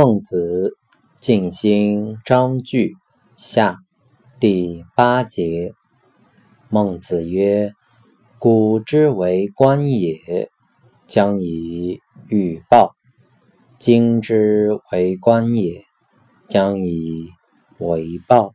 孟子尽心章句下第八节。孟子曰：“古之为官也，将以欲报；今之为官也，将以为报。”